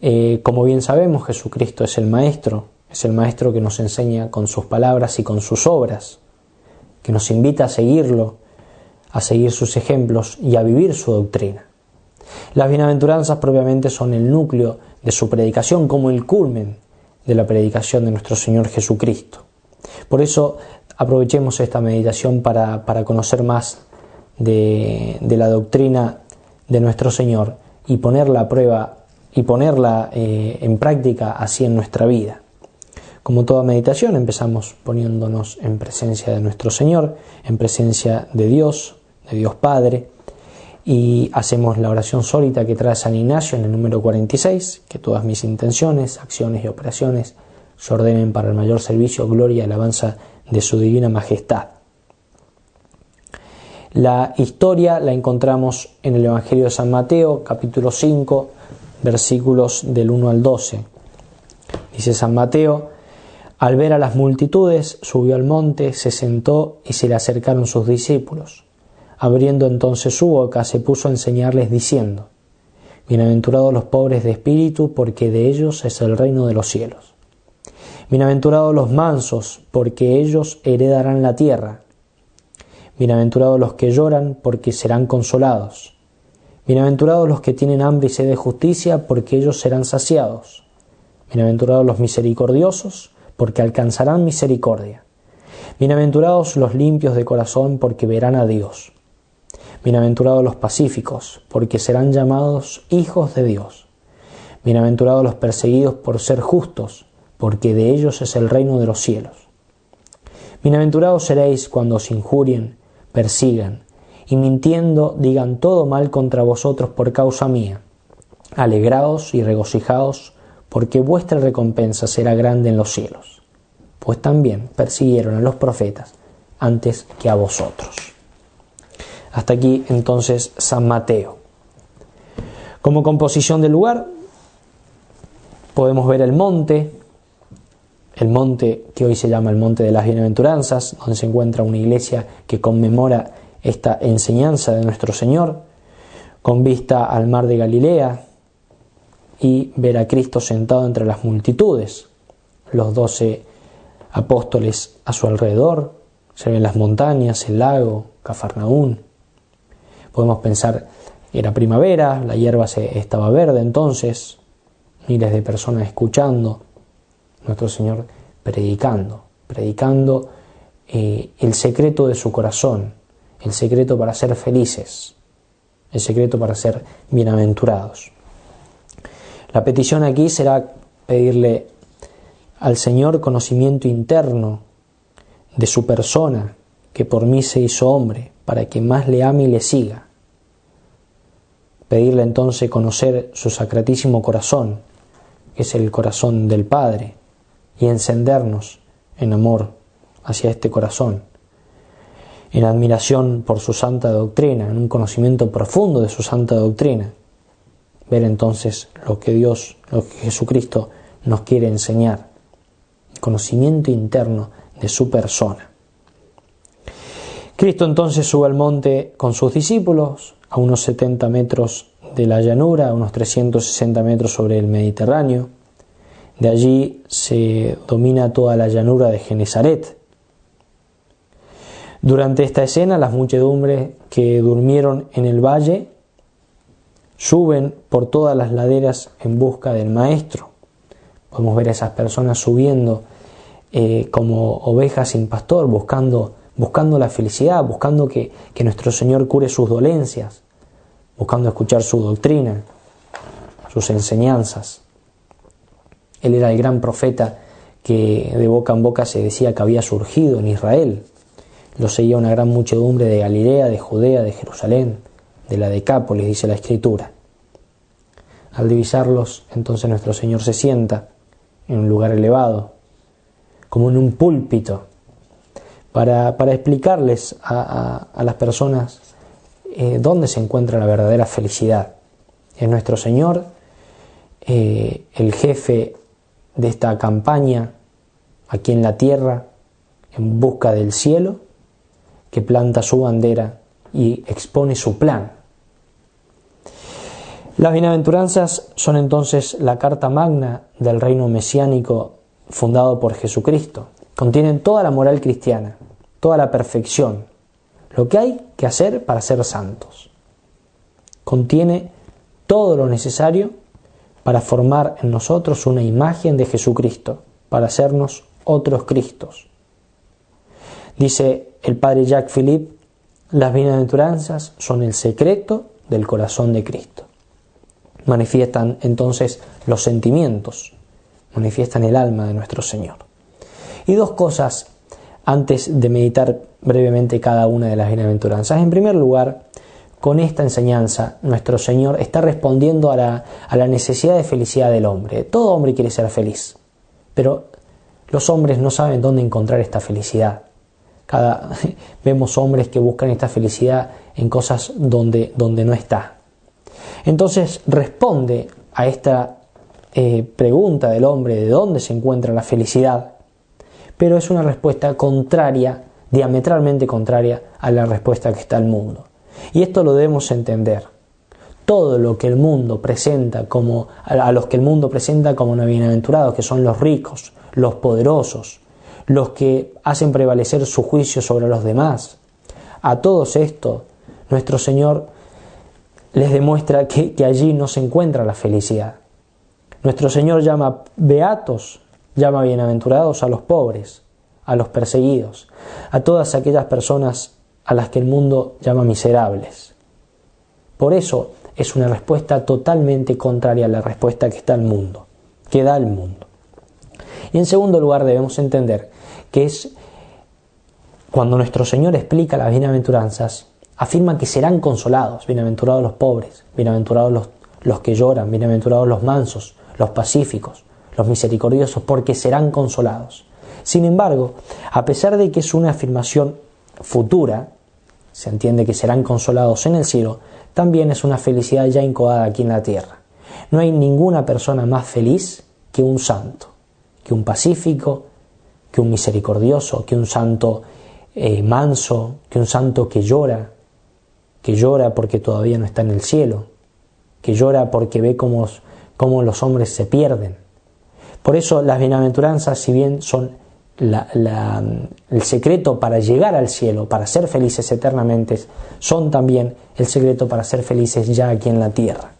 Eh, como bien sabemos, Jesucristo es el Maestro, es el Maestro que nos enseña con sus palabras y con sus obras, que nos invita a seguirlo, a seguir sus ejemplos y a vivir su doctrina. Las bienaventuranzas propiamente son el núcleo de su predicación como el culmen de la predicación de nuestro Señor Jesucristo. Por eso aprovechemos esta meditación para, conocer más de, la doctrina de nuestro Señor y ponerla a prueba y ponerla eh, en práctica así en nuestra vida. Como toda meditación empezamos poniéndonos en presencia de nuestro Señor, en presencia de Dios, de Dios Padre, y hacemos la oración sólita que trae San Ignacio en el número 46, que todas mis intenciones, acciones y operaciones se ordenen para el mayor servicio, gloria y alabanza de su divina majestad. La historia la encontramos en el Evangelio de San Mateo, capítulo 5, versículos del 1 al 12. Dice San Mateo, al ver a las multitudes, subió al monte, se sentó y se le acercaron sus discípulos. Abriendo entonces su boca, se puso a enseñarles diciendo, Bienaventurados los pobres de espíritu, porque de ellos es el reino de los cielos. Bienaventurados los mansos, porque ellos heredarán la tierra. Bienaventurados los que lloran, porque serán consolados. Bienaventurados los que tienen hambre y sed de justicia, porque ellos serán saciados. Bienaventurados los misericordiosos, porque alcanzarán misericordia. Bienaventurados los limpios de corazón, porque verán a Dios. Bienaventurados los pacíficos, porque serán llamados hijos de Dios. Bienaventurados los perseguidos por ser justos, porque de ellos es el reino de los cielos. Bienaventurados seréis cuando os injurien, persigan, y mintiendo digan todo mal contra vosotros por causa mía. Alegraos y regocijaos, porque vuestra recompensa será grande en los cielos, pues también persiguieron a los profetas antes que a vosotros. Hasta aquí entonces San Mateo. Como composición del lugar podemos ver el monte, el monte que hoy se llama el Monte de las Bienaventuranzas, donde se encuentra una iglesia que conmemora esta enseñanza de nuestro Señor, con vista al mar de Galilea y ver a Cristo sentado entre las multitudes, los doce apóstoles a su alrededor, se ven las montañas, el lago, Cafarnaún. Podemos pensar, era primavera, la hierba se, estaba verde entonces, miles de personas escuchando, nuestro Señor predicando, predicando eh, el secreto de su corazón, el secreto para ser felices, el secreto para ser bienaventurados. La petición aquí será pedirle al Señor conocimiento interno de su persona, que por mí se hizo hombre, para que más le ame y le siga pedirle entonces conocer su sacratísimo corazón, que es el corazón del Padre, y encendernos en amor hacia este corazón, en admiración por su santa doctrina, en un conocimiento profundo de su santa doctrina, ver entonces lo que Dios, lo que Jesucristo nos quiere enseñar, conocimiento interno de su persona. Cristo entonces sube al monte con sus discípulos, a unos 70 metros de la llanura, a unos 360 metros sobre el Mediterráneo. De allí se domina toda la llanura de Genezaret. Durante esta escena, las muchedumbres que durmieron en el valle suben por todas las laderas en busca del Maestro. Podemos ver a esas personas subiendo eh, como ovejas sin pastor, buscando buscando la felicidad, buscando que, nuestro Señor cure sus dolencias, buscando escuchar su doctrina, sus enseñanzas. Él era el gran profeta que de boca en boca se decía que había surgido en Israel. Lo seguía una gran muchedumbre de Galilea, de Judea, de Jerusalén, de la Decápolis, dice la Escritura. Al divisarlos, entonces nuestro Señor se sienta en un lugar elevado, como en un púlpito, para, explicarles a, las personas eh, dónde se encuentra la verdadera felicidad. Es nuestro Señor, eh, el jefe de esta campaña aquí en la tierra, en busca del cielo, que planta su bandera y expone su plan. Las bienaventuranzas son entonces la carta magna del reino mesiánico fundado por Jesucristo. Contienen toda la moral cristiana, toda la perfección, lo que hay que hacer para ser santos. Contiene todo lo necesario para formar en nosotros una imagen de Jesucristo, para hacernos otros Cristos. Dice el padre Jacques Philippe, las bienaventuranzas son el secreto del corazón de Cristo. Manifiestan entonces los sentimientos, manifiestan el alma de nuestro Señor. Y dos cosas antes de meditar brevemente cada una de las bienaventuranzas. En primer lugar, con esta enseñanza, nuestro Señor está respondiendo a la, necesidad de felicidad del hombre. Todo hombre quiere ser feliz, pero los hombres no saben dónde encontrar esta felicidad. Vemos hombres que buscan esta felicidad en cosas donde, donde no está. Entonces responde a esta eh, pregunta del hombre de dónde se encuentra la felicidad, pero es una respuesta contraria, diametralmente contraria a la respuesta que está el mundo. Y esto lo debemos entender. Todo lo que el mundo presenta como a los que el mundo presenta como bienaventurados, que son los ricos, los poderosos, los que hacen prevalecer su juicio sobre los demás. A todos estos, nuestro Señor les demuestra que, allí no se encuentra la felicidad. Nuestro Señor llama beatos, llama bienaventurados a los pobres, a los perseguidos, a todas aquellas personas a las que el mundo llama miserables. Por eso es una respuesta totalmente contraria a la respuesta que está el mundo, que da el mundo. Y en segundo lugar debemos entender que es cuando nuestro Señor explica las bienaventuranzas, afirma que serán consolados, bienaventurados los pobres, bienaventurados los, los que lloran, bienaventurados los mansos, los pacíficos, los misericordiosos, porque serán consolados. Sin embargo, a pesar de que es una afirmación futura, se entiende que serán consolados en el cielo, también es una felicidad ya incubada aquí en la tierra. No hay ninguna persona más feliz que un santo, que un pacífico, que un misericordioso, que un santo eh, manso, que un santo que llora, que llora porque todavía no está en el cielo, que llora porque ve cómo, cómo los hombres se pierden. Por eso las bienaventuranzas, si bien son el secreto para llegar al cielo, para ser felices eternamente, son también el secreto para ser felices ya aquí en la tierra.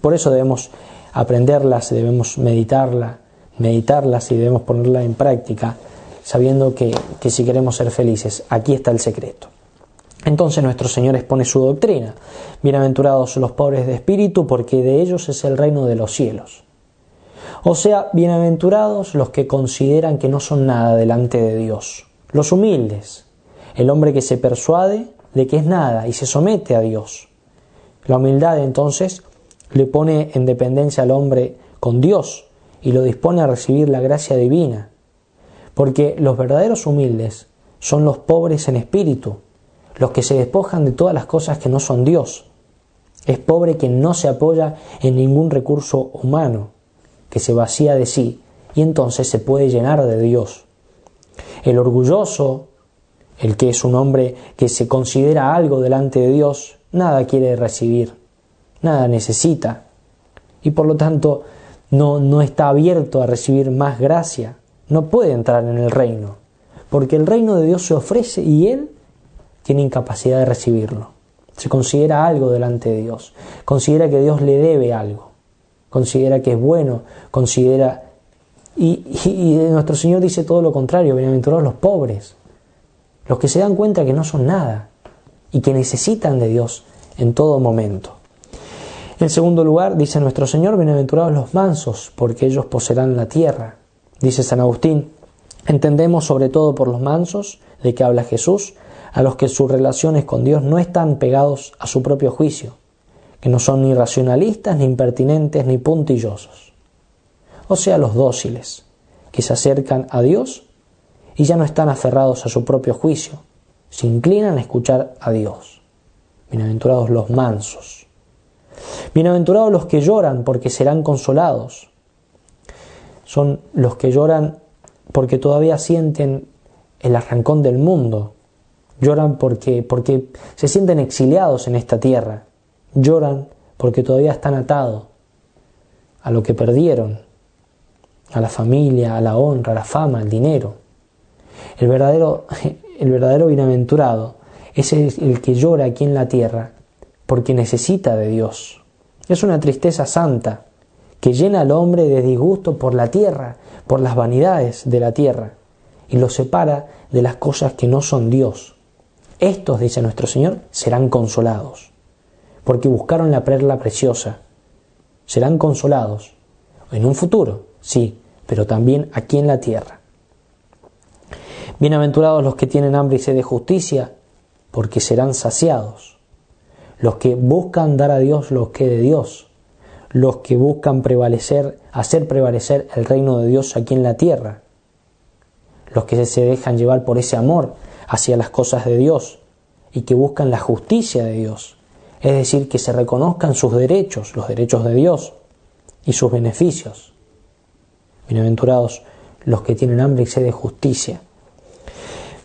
Por eso debemos aprenderlas, debemos meditarlas, meditarlas y debemos ponerlas en práctica, sabiendo que, que si queremos ser felices, aquí está el secreto. Entonces nuestro Señor expone su doctrina. Bienaventurados los pobres de espíritu, porque de ellos es el reino de los cielos. O sea, bienaventurados los que consideran que no son nada delante de Dios, los humildes, el hombre que se persuade de que es nada y se somete a Dios. La humildad entonces le pone en dependencia al hombre con Dios y lo dispone a recibir la gracia divina, porque los verdaderos humildes son los pobres en espíritu, los que se despojan de todas las cosas que no son Dios. Es pobre quien no se apoya en ningún recurso humano, que se vacía de sí y entonces se puede llenar de Dios. El orgulloso, el que es un hombre que se considera algo delante de Dios, nada quiere recibir, nada necesita y por lo tanto no, no está abierto a recibir más gracia, no puede entrar en el reino, porque el reino de Dios se ofrece y él tiene incapacidad de recibirlo. Se considera algo delante de Dios, considera que Dios le debe algo, considera que es bueno, considera... Y, nuestro Señor dice todo lo contrario, bienaventurados los pobres, los que se dan cuenta que no son nada y que necesitan de Dios en todo momento. En segundo lugar, dice nuestro Señor, bienaventurados los mansos, porque ellos poseerán la tierra. Dice San Agustín, entendemos sobre todo por los mansos, de que habla Jesús, a los que sus relaciones con Dios no están pegados a su propio juicio, que no son ni racionalistas, ni impertinentes, ni puntillosos. O sea, los dóciles, que se acercan a Dios y ya no están aferrados a su propio juicio, se inclinan a escuchar a Dios. Bienaventurados los mansos. Bienaventurados los que lloran porque serán consolados. Son los que lloran porque todavía sienten el arrancón del mundo. Lloran porque, porque se sienten exiliados en esta tierra. Lloran porque todavía están atados a lo que perdieron, a la familia, a la honra, a la fama, al dinero. El verdadero, el verdadero bienaventurado es el, que llora aquí en la tierra porque necesita de Dios. Es una tristeza santa que llena al hombre de disgusto por la tierra, por las vanidades de la tierra, y lo separa de las cosas que no son Dios. Estos, dice nuestro Señor, serán consolados, porque buscaron la perla preciosa. Serán consolados en un futuro, sí, pero también aquí en la tierra. Bienaventurados los que tienen hambre y sed de justicia, porque serán saciados. Los que buscan dar a Dios lo que de Dios, los que buscan prevalecer, hacer prevalecer el reino de Dios aquí en la tierra, los que se dejan llevar por ese amor hacia las cosas de Dios y que buscan la justicia de Dios, es decir, que se reconozcan sus derechos, los derechos de Dios y sus beneficios. Bienaventurados los que tienen hambre y sed de justicia.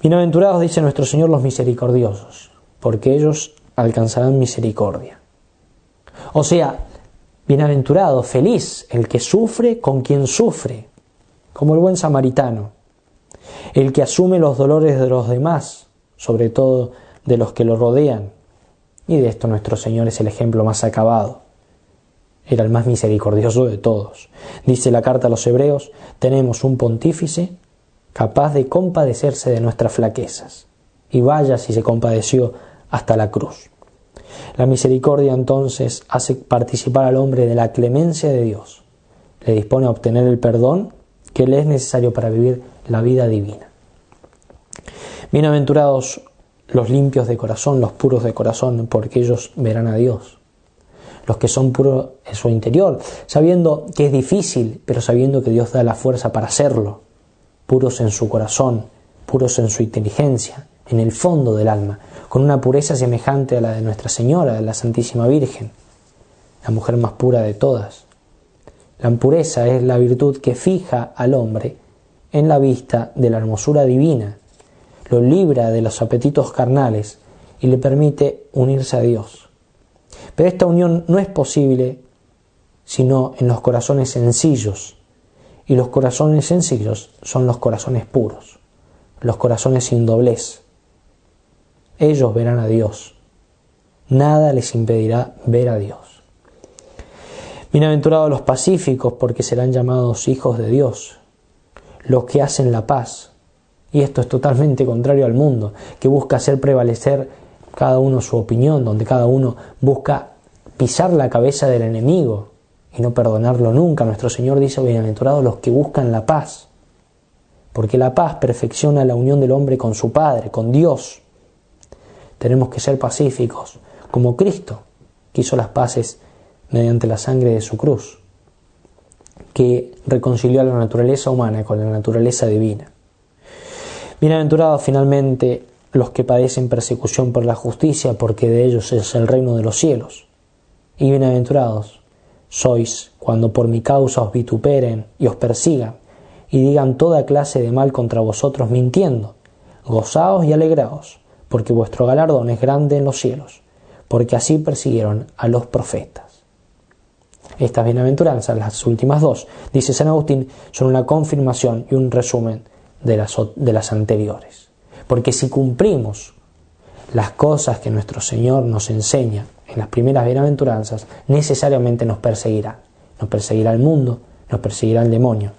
Bienaventurados, dice nuestro Señor, los misericordiosos, porque ellos alcanzarán misericordia. O sea, bienaventurado, feliz el que sufre con quien sufre, como el buen samaritano, el que asume los dolores de los demás, sobre todo de los que lo rodean. Y de esto nuestro Señor es el ejemplo más acabado era el más misericordioso de todos. Dice la carta a los hebreos, tenemos un pontífice capaz de compadecerse de nuestras flaquezas. Y vaya si se compadeció hasta la cruz. La misericordia entonces hace participar al hombre de la clemencia de Dios. Le dispone a obtener el perdón que le es necesario para vivir la vida divina. Bienaventurados los limpios de corazón, los puros de corazón, porque ellos verán a Dios los que son puros en su interior, sabiendo que es difícil, pero sabiendo que Dios da la fuerza para hacerlo, puros en su corazón, puros en su inteligencia, en el fondo del alma, con una pureza semejante a la de Nuestra Señora, la Santísima Virgen, la mujer más pura de todas. La pureza es la virtud que fija al hombre en la vista de la hermosura divina, lo libra de los apetitos carnales y le permite unirse a Dios. Pero esta unión no es posible sino en los corazones sencillos. Y los corazones sencillos son los corazones puros, los corazones sin doblez. Ellos verán a Dios. Nada les impedirá ver a Dios. Bienaventurados los pacíficos porque serán llamados hijos de Dios, los que hacen la paz. Y esto es totalmente contrario al mundo, que busca hacer prevalecer cada uno su opinión, donde cada uno busca pisar la cabeza del enemigo y no perdonarlo nunca. Nuestro Señor dice, bienaventurados los que buscan la paz, porque la paz perfecciona la unión del hombre con su Padre, con Dios. Tenemos que ser pacíficos, como Cristo, que hizo las paces mediante la sangre de su cruz, que reconcilió a la naturaleza humana con la naturaleza divina. Bienaventurados finalmente los que padecen persecución por la justicia, porque de ellos es el reino de los cielos. Y bienaventurados sois cuando por mi causa os vituperen y os persigan, y digan toda clase de mal contra vosotros mintiendo. Gozaos y alegraos, porque vuestro galardón es grande en los cielos, porque así persiguieron a los profetas. Estas bienaventuranzas, las últimas dos, dice San Agustín, son una confirmación y un resumen de las, de las anteriores. Porque si cumplimos las cosas que nuestro Señor nos enseña en las primeras bienaventuranzas, necesariamente nos perseguirá. Nos perseguirá el mundo, nos perseguirá el demonio.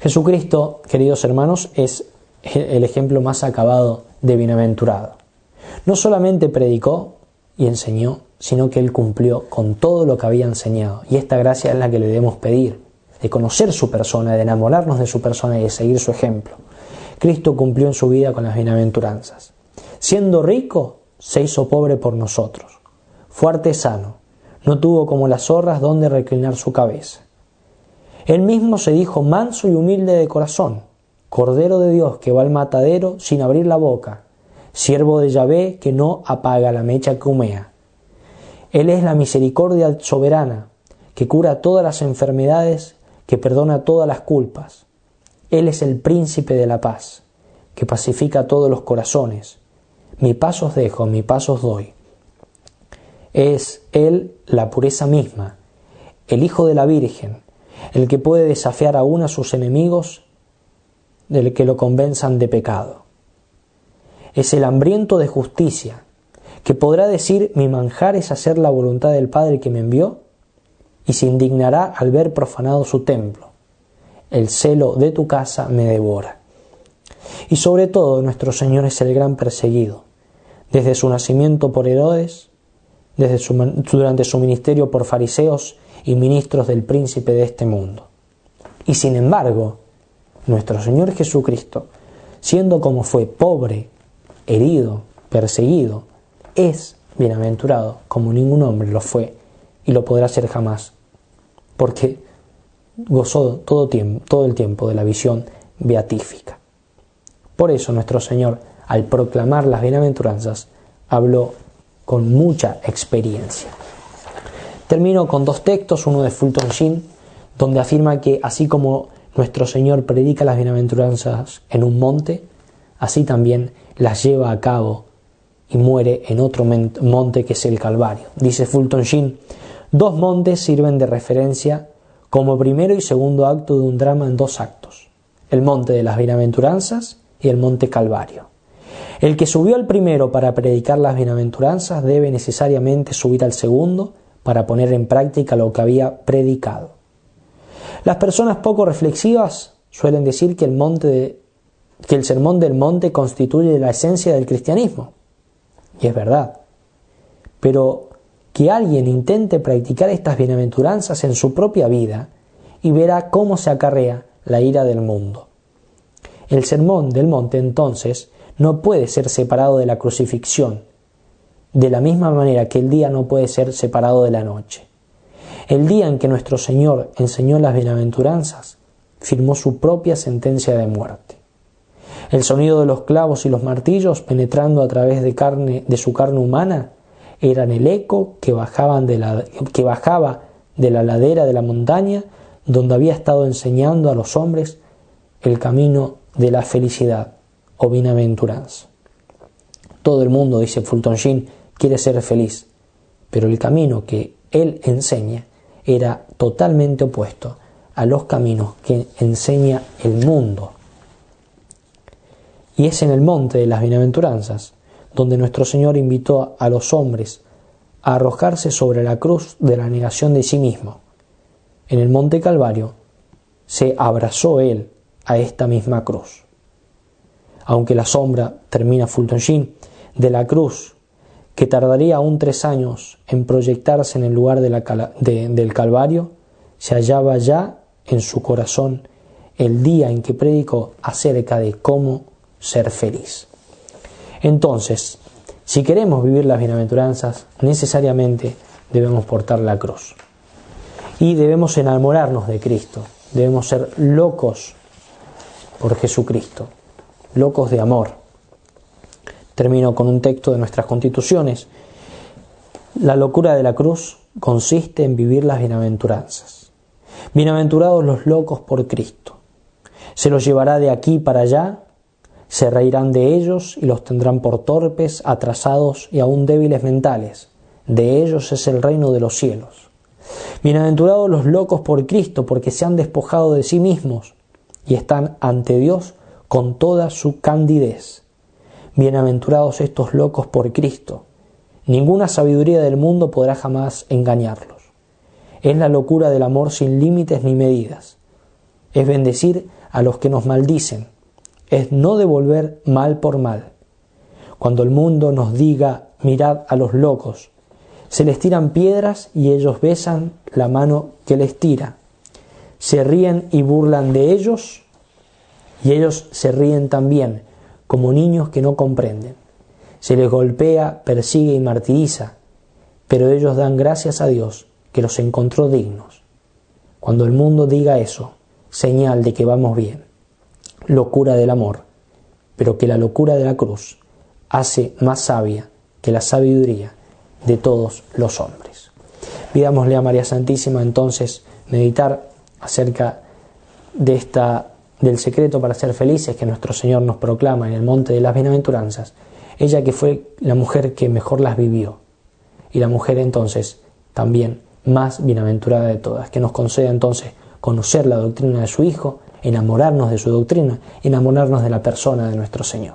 Jesucristo, queridos hermanos, es el ejemplo más acabado de bienaventurado. No solamente predicó y enseñó, sino que él cumplió con todo lo que había enseñado. Y esta gracia es la que le debemos pedir, de conocer su persona, de enamorarnos de su persona y de seguir su ejemplo. Cristo cumplió en su vida con las bienaventuranzas. Siendo rico, se hizo pobre por nosotros. fue artesano, no tuvo como las zorras donde reclinar su cabeza. Él mismo se dijo manso y humilde de corazón, Cordero de Dios que va al matadero sin abrir la boca, siervo de Yahvé que no apaga la mecha que humea. Él es la misericordia soberana, que cura todas las enfermedades, que perdona todas las culpas. Él es el príncipe de la paz, que pacifica todos los corazones. Mi paso os dejo, mi paso os doy. Es Él la pureza misma, el Hijo de la Virgen, el que puede desafiar aún a sus enemigos del que lo convenzan de pecado. Es el hambriento de justicia, que podrá decir mi manjar es hacer la voluntad del Padre que me envió, y se indignará al ver profanado su templo. El celo de tu casa me devora. Y sobre todo nuestro Señor es el gran perseguido, desde su nacimiento por Herodes, desde su, durante su ministerio por fariseos y ministros del príncipe de este mundo. Y sin embargo, nuestro Señor Jesucristo, siendo como fue pobre, herido, perseguido, es bienaventurado como ningún hombre lo fue y lo podrá ser jamás, porque gozó todo, tiempo, todo el tiempo de la visión beatífica. Por eso nuestro Señor, al proclamar las bienaventuranzas, habló con mucha experiencia. Termino con dos textos, uno de Fulton Sheen, donde afirma que así como nuestro Señor predica las bienaventuranzas en un monte, así también las lleva a cabo y muere en otro monte que es el Calvario. Dice Fulton Sheen, dos montes sirven de referencia como primero y segundo acto de un drama en dos actos, el monte de las bienaventuranzas y el monte Calvario. El que subió al primero para predicar las bienaventuranzas debe necesariamente subir al segundo para poner en práctica lo que había predicado. Las personas poco reflexivas suelen decir que el, sermón del monte constituye la esencia del cristianismo. Y es verdad. Pero que alguien intente practicar estas bienaventuranzas en su propia vida y verá cómo se acarrea la ira del mundo. El sermón del monte entonces no puede ser separado de la crucifixión, de la misma manera que el día no puede ser separado de la noche. El día en que nuestro Señor enseñó las bienaventuranzas, firmó su propia sentencia de muerte. El sonido de los clavos y los martillos penetrando a través de, carne, de su carne humana eran el eco que, que bajaba de la ladera de la montaña donde había estado enseñando a los hombres el camino de la felicidad o bienaventuranza. Todo el mundo, dice Fulton Sheen, quiere ser feliz, pero el camino que él enseña era totalmente opuesto a los caminos que enseña el mundo. Y es en el monte de las bienaventuranzas donde nuestro Señor invitó a los hombres a arrojarse sobre la cruz de la negación de sí mismo. En el monte Calvario se abrazó Él a esta misma cruz. Aunque la sombra, termina Fulton Sheen, de la cruz que tardaría aún tres años en proyectarse en el lugar del Calvario, se hallaba ya en su corazón el día en que predicó acerca de cómo ser feliz. Entonces, si queremos vivir las bienaventuranzas, necesariamente debemos portar la cruz. Y debemos enamorarnos de Cristo, debemos ser locos por Jesucristo, locos de amor. Termino con un texto de nuestras constituciones. La locura de la cruz consiste en vivir las bienaventuranzas. Bienaventurados los locos por Cristo. Se los llevará de aquí para allá, se reirán de ellos y los tendrán por torpes, atrasados y aún débiles mentales. De ellos es el reino de los cielos. Bienaventurados los locos por Cristo, porque se han despojado de sí mismos y están ante Dios con toda su candidez. Bienaventurados estos locos por Cristo. Ninguna sabiduría del mundo podrá jamás engañarlos. Es la locura del amor sin límites ni medidas. Es bendecir a los que nos maldicen. Es no devolver mal por mal. Cuando el mundo nos diga mirad a los locos, se les tiran piedras y ellos besan la mano que les tira. Se ríen y burlan de ellos y ellos se ríen también como niños que no comprenden. Se les golpea, persigue y martiriza, pero ellos dan gracias a Dios que los encontró dignos. Cuando el mundo diga eso, señal de que vamos bien. Locura del amor, pero que la locura de la cruz hace más sabia que la sabiduría de todos los hombres. Pidámosle a María Santísima entonces meditar acerca de esta del secreto para ser felices que nuestro Señor nos proclama en el monte de las bienaventuranzas, ella que fue la mujer que mejor las vivió y la mujer entonces también más bienaventurada de todas, que nos conceda entonces conocer la doctrina de su Hijo, enamorarnos de su doctrina, enamorarnos de la persona de nuestro Señor.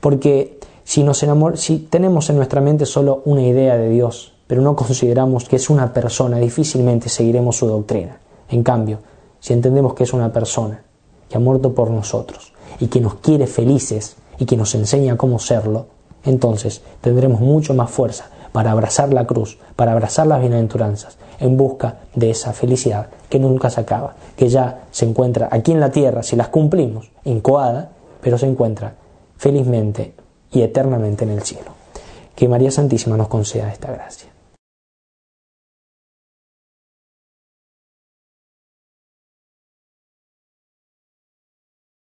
Porque si, nos enamor si tenemos en nuestra mente solo una idea de Dios, pero no consideramos que es una persona, difícilmente seguiremos su doctrina. En cambio, si entendemos que es una persona ha muerto por nosotros y que nos quiere felices y que nos enseña cómo serlo, entonces tendremos mucho más fuerza para abrazar la cruz, para abrazar las bienaventuranzas, en busca de esa felicidad que nunca se acaba, que ya se encuentra aquí en la tierra, si las cumplimos, incoada, pero se encuentra felizmente y eternamente en el cielo. Que María Santísima nos conceda esta gracia.